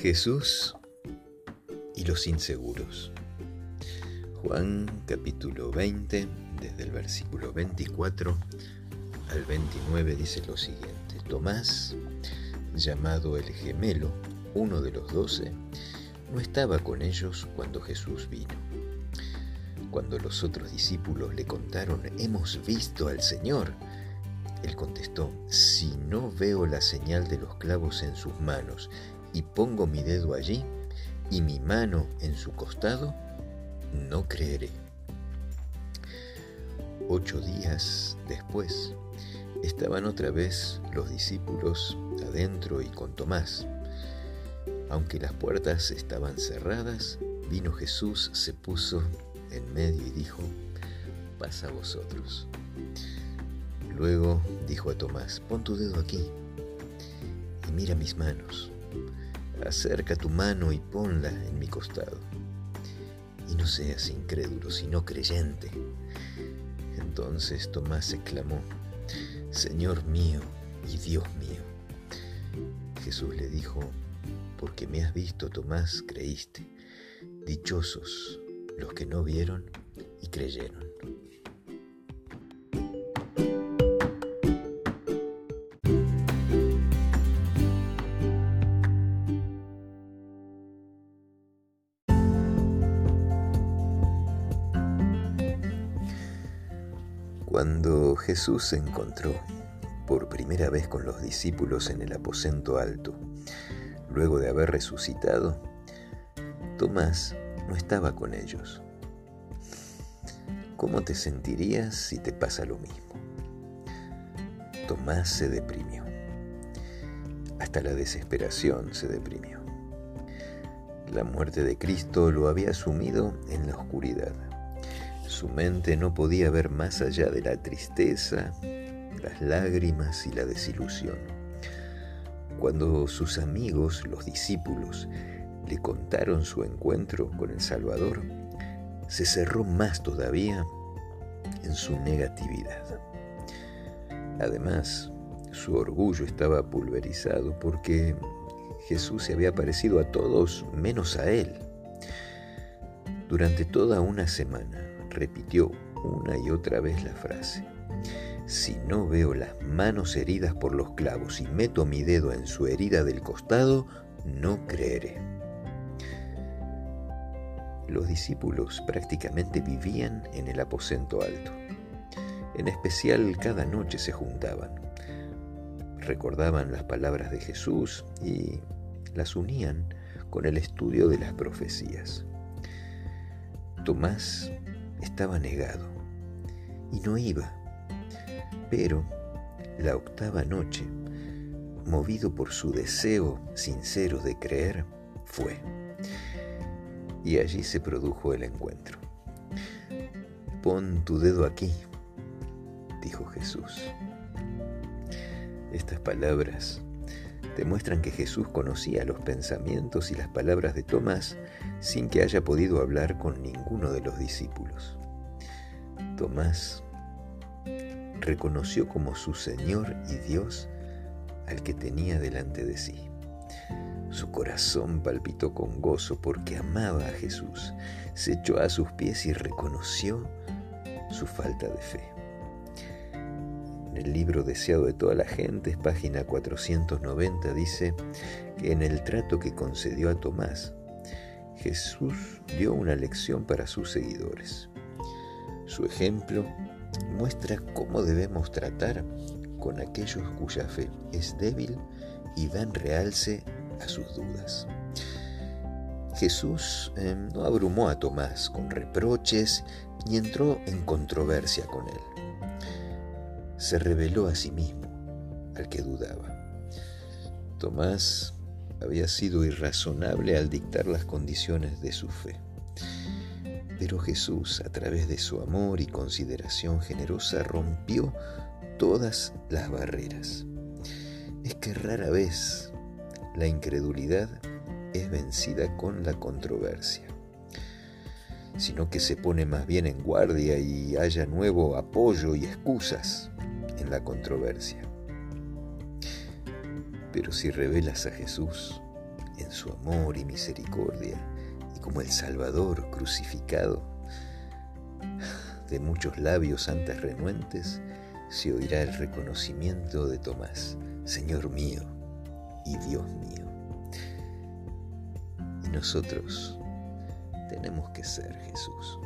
Jesús y los inseguros. Juan capítulo 20, desde el versículo 24 al 29 dice lo siguiente. Tomás, llamado el gemelo, uno de los doce, no estaba con ellos cuando Jesús vino. Cuando los otros discípulos le contaron, hemos visto al Señor, él contestó, si no veo la señal de los clavos en sus manos y pongo mi dedo allí y mi mano en su costado, no creeré. Ocho días después, estaban otra vez los discípulos adentro y con Tomás. Aunque las puertas estaban cerradas, vino Jesús, se puso en medio y dijo, pasa a vosotros. Luego dijo a Tomás, pon tu dedo aquí y mira mis manos. Acerca tu mano y ponla en mi costado. Y no seas incrédulo, sino creyente. Entonces Tomás exclamó, Señor mío y Dios mío. Jesús le dijo, porque me has visto, Tomás, creíste. Dichosos los que no vieron y creyeron. Cuando Jesús se encontró por primera vez con los discípulos en el aposento alto, luego de haber resucitado, Tomás no estaba con ellos. ¿Cómo te sentirías si te pasa lo mismo? Tomás se deprimió. Hasta la desesperación se deprimió. La muerte de Cristo lo había sumido en la oscuridad. Su mente no podía ver más allá de la tristeza, las lágrimas y la desilusión. Cuando sus amigos, los discípulos, le contaron su encuentro con el Salvador, se cerró más todavía en su negatividad. Además, su orgullo estaba pulverizado porque Jesús se había parecido a todos menos a él. Durante toda una semana, repitió una y otra vez la frase. Si no veo las manos heridas por los clavos y meto mi dedo en su herida del costado, no creeré. Los discípulos prácticamente vivían en el aposento alto. En especial cada noche se juntaban. Recordaban las palabras de Jesús y las unían con el estudio de las profecías. Tomás estaba negado y no iba. Pero la octava noche, movido por su deseo sincero de creer, fue. Y allí se produjo el encuentro. Pon tu dedo aquí, dijo Jesús. Estas palabras demuestran que Jesús conocía los pensamientos y las palabras de Tomás sin que haya podido hablar con ninguno de los discípulos. Tomás reconoció como su Señor y Dios al que tenía delante de sí. Su corazón palpitó con gozo porque amaba a Jesús. Se echó a sus pies y reconoció su falta de fe. En el libro Deseado de toda la gente, página 490, dice que en el trato que concedió a Tomás, Jesús dio una lección para sus seguidores. Su ejemplo muestra cómo debemos tratar con aquellos cuya fe es débil y dan realce a sus dudas. Jesús eh, no abrumó a Tomás con reproches ni entró en controversia con él. Se reveló a sí mismo al que dudaba. Tomás había sido irrazonable al dictar las condiciones de su fe. Pero Jesús, a través de su amor y consideración generosa, rompió todas las barreras. Es que rara vez la incredulidad es vencida con la controversia, sino que se pone más bien en guardia y haya nuevo apoyo y excusas en la controversia. Pero si revelas a Jesús, en su amor y misericordia y como el Salvador crucificado, de muchos labios antes renuentes se oirá el reconocimiento de Tomás, Señor mío y Dios mío. Y nosotros tenemos que ser Jesús.